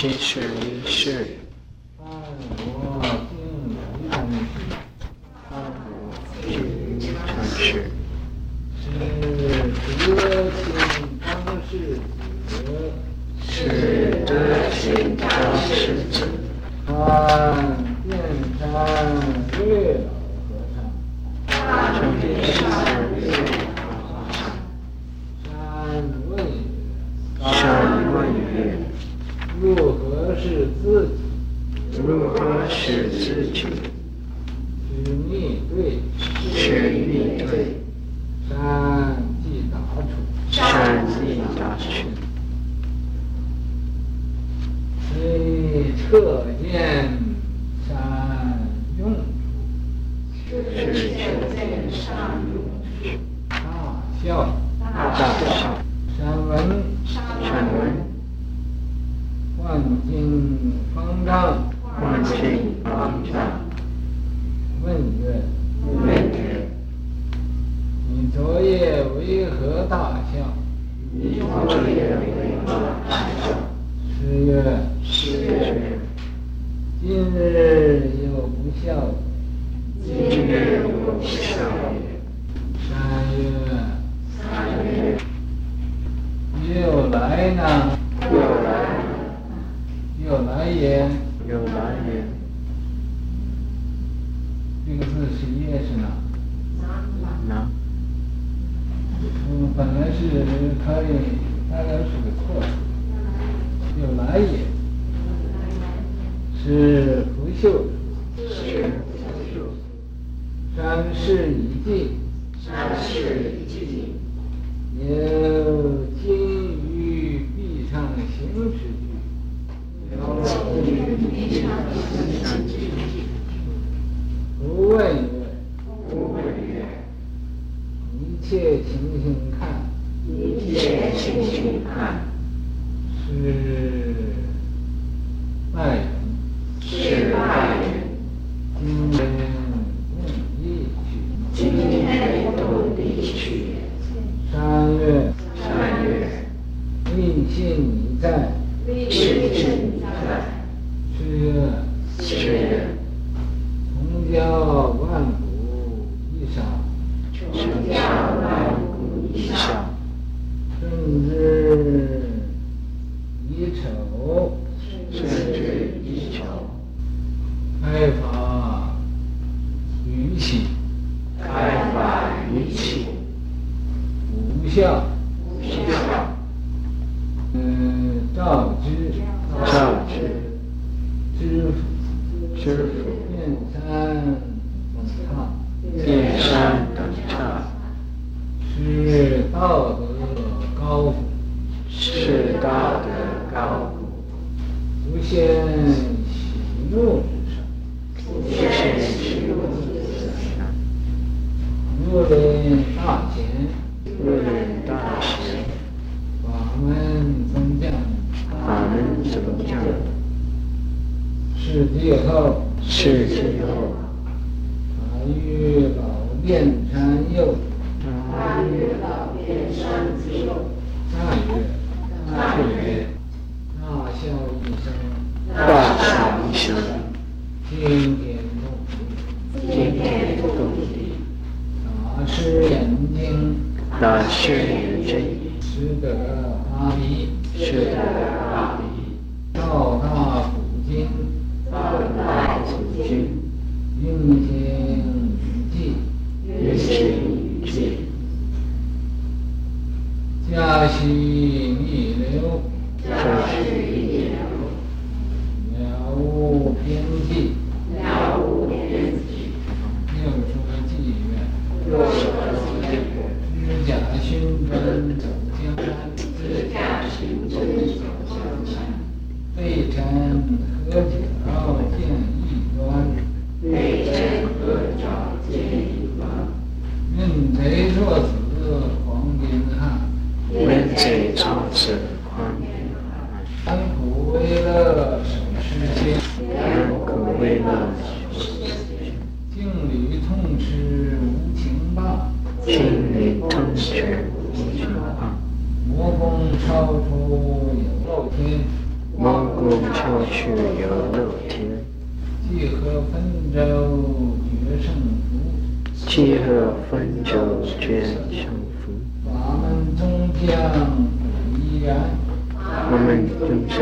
七十一世。是德行当世者，是德行当世者。命对，是与命对。三。十月，十月，今日又不孝，今日不孝。不袖，是不绣山势已定山势已定 time. Sheriff. 变成又夹溪逆流，夹溪逆流，渺无边际。可为乐趣。静里痛吃无情棒，静里痛吃无情棒。魔宫超出有乐天，魔宫超出有乐天。既和分州决胜负，既和分州决胜负。法门宗将依然，法门宗将。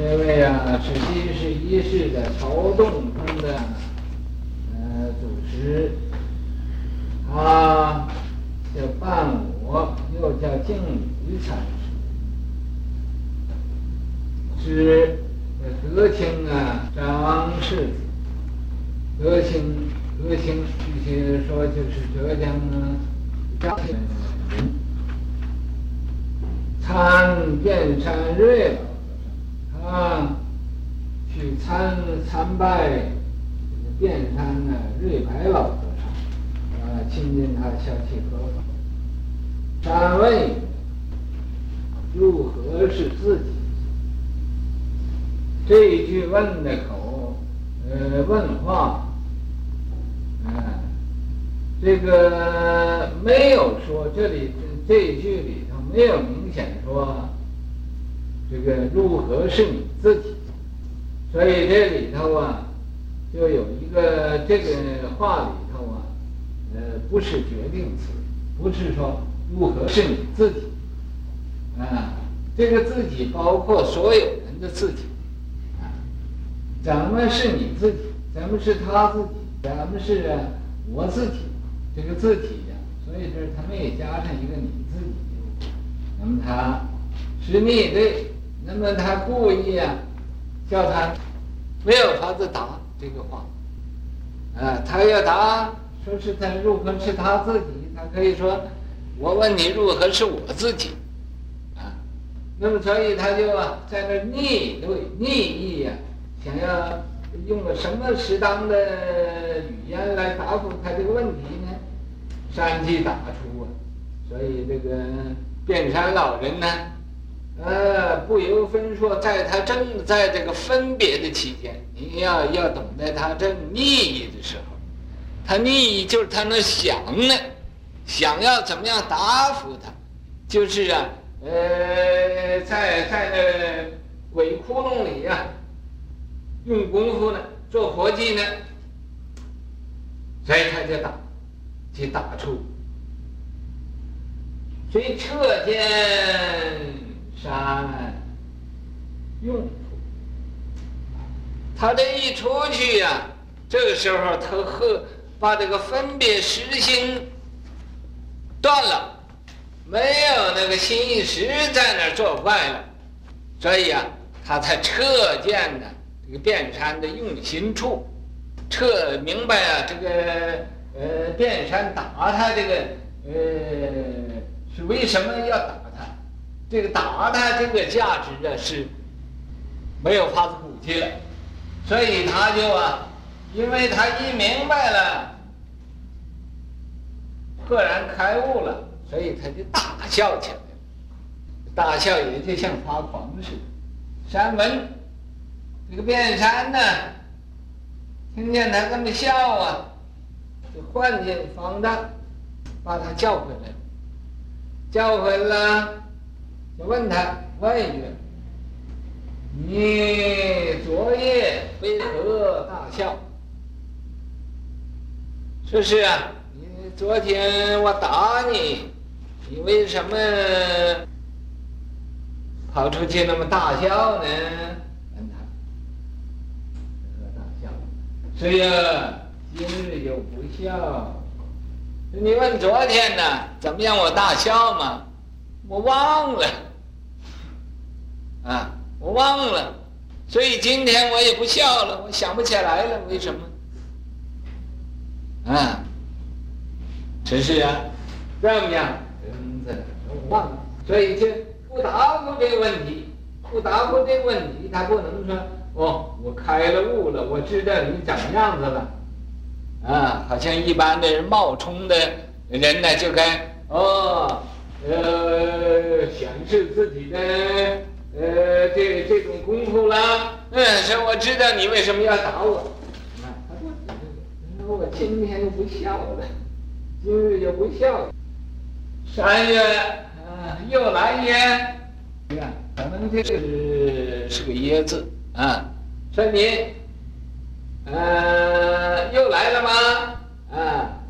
这位啊，是第十一世的曹洞宗的呃祖师，他叫伴我，又叫净宇禅师，是德清啊张氏子，德清德清，具体说就是浙江啊张姓人，参遍山瑞了。啊，去参参拜这个遍山的瑞白老和尚，啊，亲近他消气和法。山问如何是自己？这一句问的口，呃，问话，呃，这个没有说这里这一句里头没有明显说。这个如何是你自己？所以这里头啊，就有一个这个话里头啊，呃，不是决定词，不是说如何是你自己，啊，这个自己包括所有人的自己，啊，怎么是你自己？怎么是他自己？怎么是我自己？这个自己呀，所以这他们也加上一个你自己，那么他是你对。那么他故意啊，叫他没有法子答这个话，啊，他要答，说是他如何是他自己，他可以说，我问你如何是我自己，那么所以他就啊在那逆对逆意呀，想要用个什么适当的语言来答复他这个问题呢？善机打出啊，所以这个遍山老人呢。呃，不由分说，在他正在这个分别的期间，你要要懂得他正逆意的时候，他逆意就是他那想呢，想要怎么样答复他，就是啊，呃，在在那鬼窟窿里呀、用功夫呢，做活计呢，所以他就打，去打出，所以彻见。山用处，他这一出去呀、这个时候他和把这个分别实心断了，没有那个心意识在那儿作怪。了，所以啊，他才彻见的这个卞山的用心处，彻明白啊，这个呃卞山打他这个呃是为什么要打他。这个打他这个价值啊是没有法子骨气了，所以他就啊，因为他一明白了，赫然开悟了，所以他就大笑起来了。大笑也就像发狂似的。山门这个遍山呢，听见他这么笑啊，就唤进方丈，把他叫回来，叫回来。就问他问一句：“你昨夜为何大笑？”说是啊，你昨天我打你，你为什么跑出去那么大笑呢？问他，大笑。是呀，今日又不笑。你问昨天呢，怎么样？我大笑吗？我忘了。啊，我忘了，所以今天我也不笑了，我想不起来了，为什么？啊，只是啊，这样，忘了，所以就不答复这个问题，不答复这个问题，他不能说哦，我开了悟了，我知道你怎么样子了，啊，好像一般的冒充的人呢，就该哦，呃，显示自己的。呃，这这种功夫啦，嗯，说我知道你为什么要打我。啊，他不，我今天又不笑了，今日又不笑了。三月，啊，又来也，你看，可能这个是是个耶字啊。说你，呃，又来了吗？啊，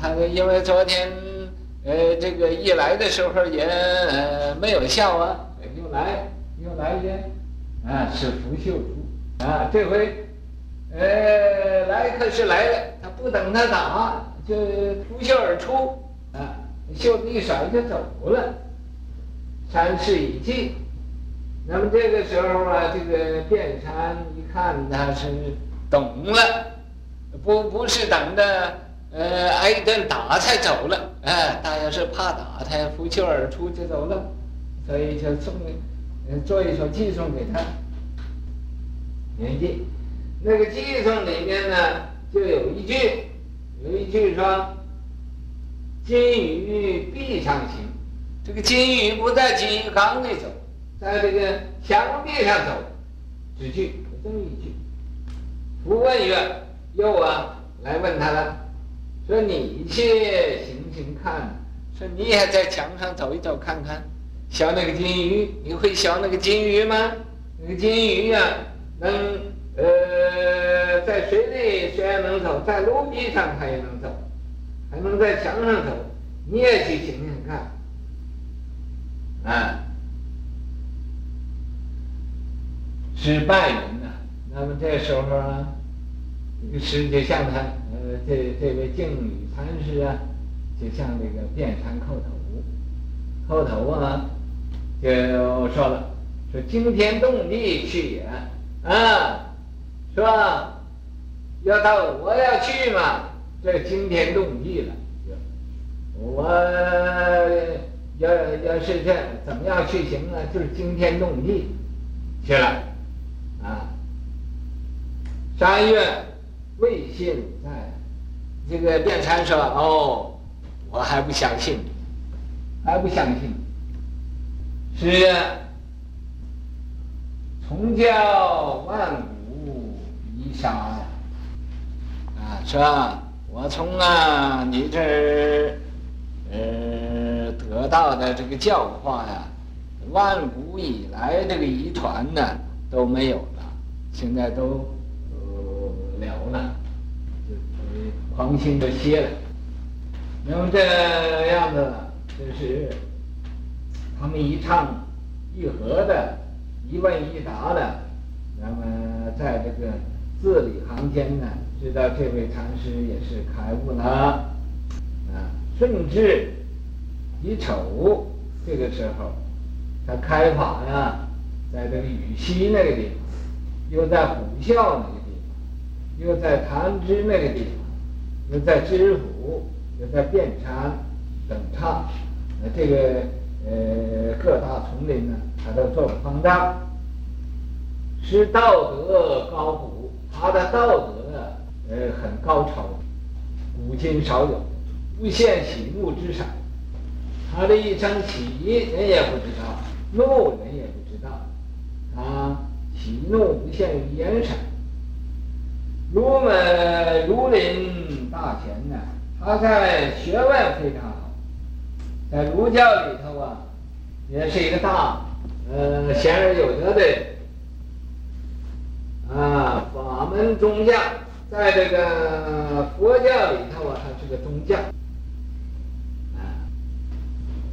他因为昨天，呃，这个一来的时候也呃没有笑啊，又来又来耶，啊，是拂袖出啊，这回，呃，来可是来了，他不等他打，就拂袖而出，啊，袖子一甩就走了。禅师已去，那么这个时候啊，这个辩禅一看他是懂了，不不是等着呃挨一顿打才走了，哎，大约是怕打他，拂袖而出就走了，所以就送，呃，做一首偈送给他。念偈，那个偈颂里面呢，就有一句，有一句说：“金鱼壁上行。”这个金鱼不在金鱼缸里走，在这个墙壁上走，只句这么一句。不问曰，又啊来问他了，说你去行行看，说你也在墙上走一走看看，学那个金鱼，你会学那个金鱼吗？那个金鱼呀、啊，能呃水里虽然能走，在陆地上它也能走，还能在墙上走，你也去行行看。啊，是拜人呐。那么这时候啊，这个师就向他，呃，这这位净语禅师啊，就向这个辩禅叩头，叩头啊，就说了，说惊天动地去也，啊，是吧？要到我要去嘛，这惊天动地了，我。要要是这怎么样去行呢？就是惊天动地去了，啊！三月未信在，这个辩禅说：“哦，我还不相信，还不相信。是啊，从教万古一沙呀，啊，是吧？我从啊你这儿，呃。”得到的这个教化呀，万古以来这个遗传呢都没有了，现在都呃了了，就狂心都歇了。那么这样子，就是他们一唱一和的，一问一答的，那么在这个字里行间呢，知道这位禅师也是开悟了，啊，甚至。一瞅，这个时候，他开法呀，在这个禹西那个地方，又在虎啸那个地方，又在潭支那个地方，又在知府，又在辩禅等刹，那这个呃各大丛林呢，他都做了方丈，是道德高古，他的道德，呃很高超，古今少有，不现喜怒之色。他的一生喜人也不知道，怒人也不知道，他喜怒不限于眼神。如门如林大贤呢，他在学问非常好，在儒教里头啊，也是一个大呃贤而有德的啊，法门中将，在这个佛教里头啊，他是个中将。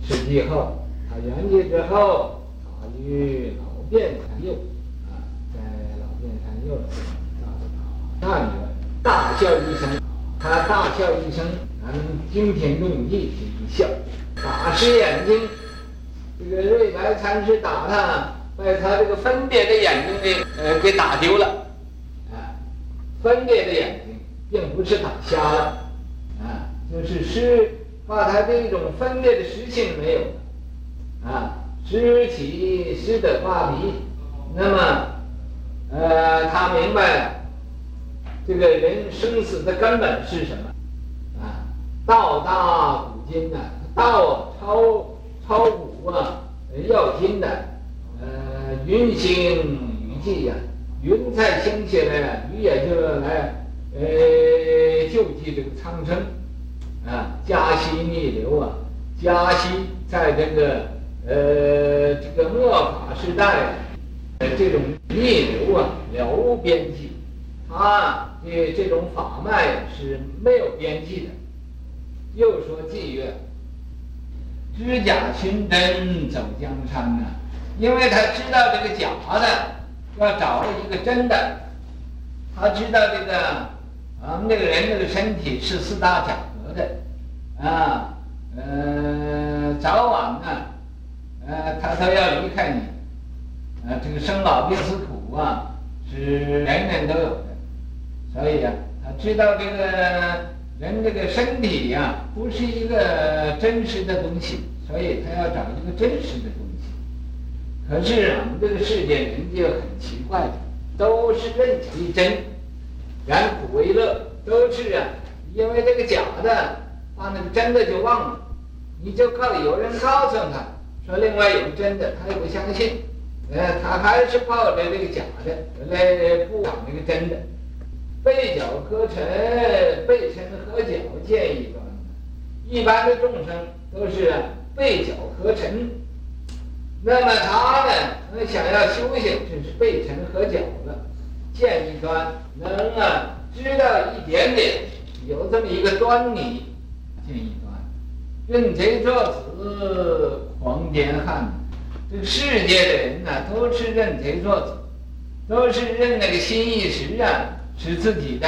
是以后，他圆寂之后，他与老辩禅又啊，在老辩禅又大女儿大笑一声，他大笑一声，嗯，惊天动地的一笑，打湿眼睛。这个瑞白禅师打他，把他这个分别的眼睛给呃给打丢了，分裂的眼睛，并不是打瞎了，啊，就是湿。把他这种分裂的实性没有了，啊，湿起湿的画离，那么，呃，他明白了，这个人生死的根本是什么？啊，道大古今呐，道超超古啊，要今的，呃，云兴雨霁呀，云彩兴起来，雨也就来，呃，救济这个苍生。啊，嘉溪逆流啊，嘉溪在这个呃，这个末法时代，呃，这种逆流啊，了无边际，它的这种法脉是没有边际的。又说偈曰：“知假寻真走江山呐、啊，因为他知道这个假的，要找一个真的。他知道这个啊，那个人那个身体是四大假合的，啊，呃，早晚呢，呃，他都要离开你，啊，这个生老病死苦啊，是人人都有的，所以、啊，他知道这个。”人这个身体呀、啊，不是一个真实的东西，所以他要找一个真实的东西。可是我们这个世界人就很奇怪，都是认为真，然苦为乐，都是啊，因为这个假的，把那个真的就忘了。你就靠有人告诉他，说另外有真的，他也不相信，呃，他还是抱着这个假的来不找那个真的。背角合沉，背沉合脚见一端。一般的众生都是背角合沉，那么他呢，想要修行，就是背尘合角了，见一端，能啊知道一点点，有这么一个端倪，见一端。认贼作子，狂奸汉。这个世界的人呢，都是认贼作子，都是认那个心意识啊。是自己的，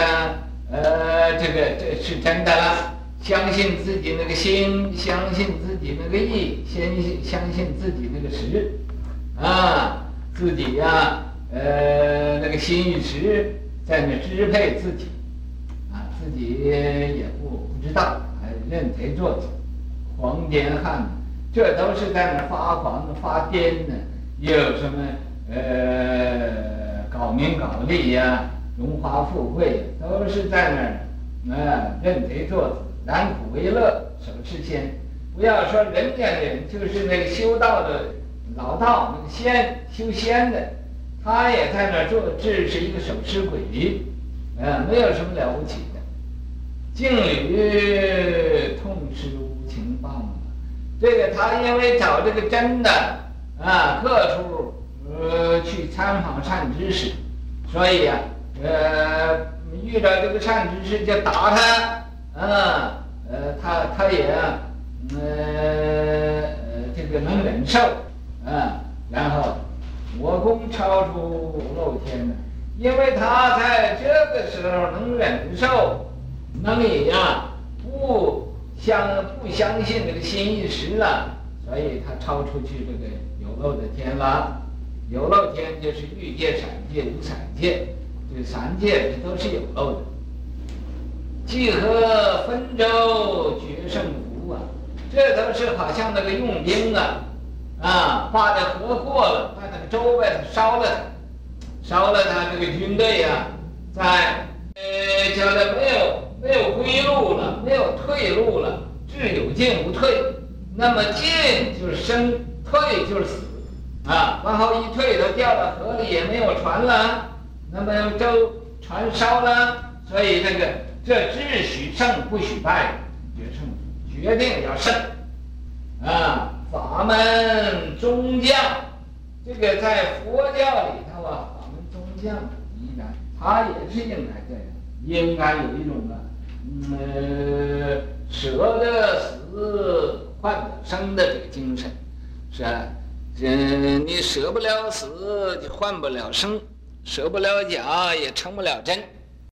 呃，这个这是真的了。相信自己那个心，相信自己那个意，相信相信自己那个识，啊，自己呀、呃，那个心与识在那支配自己，啊，自己也不不知道，还认贼作子，狂奸汉，这都是在那发狂发癫呢。又有什么呃，搞名搞利呀、荣华富贵都是在那儿，啊，认贼作子，然苦为乐，守持仙。不要说人间的人，就是那个修道的老道，那个仙修仙的，他也在那儿做，这是一个守持鬼，啊，没有什么了不起的。静虑痛失无情棒，这个他因为找这个真的啊，各处呃去参访善知识，所以呀、啊。呃，遇到这个善知识就打他，啊，呃，他他也，呃，这个能忍受，啊，然后我功超出漏天呢，因为他在这个时候能忍受，能也呀不相不相信这个心意识了，所以他超出去这个有漏的天了，有漏天就是欲界、闪界、无闪界。这三界都是有漏的，既合分舟决胜负啊，这都是好像那个用兵啊，啊，把这河过了，把那个舟呗烧了它，烧了它这个军队呀、啊，在呃叫他没有没有归路了，没有退路了，只有进无退，那么进就是生，退就是死，啊，往后一退，都掉到河里，也没有船了。那么舟船烧了，所以这个这只许胜不许败，决胜决定要胜，啊，法门中将，这个在佛教里头啊，法门中将依然，他也是应该这样，应该有一种啊，嗯，舍得死换得生的这个精神，是吧？嗯，你舍不了死，就换不了生。舍不了假，也成不了真。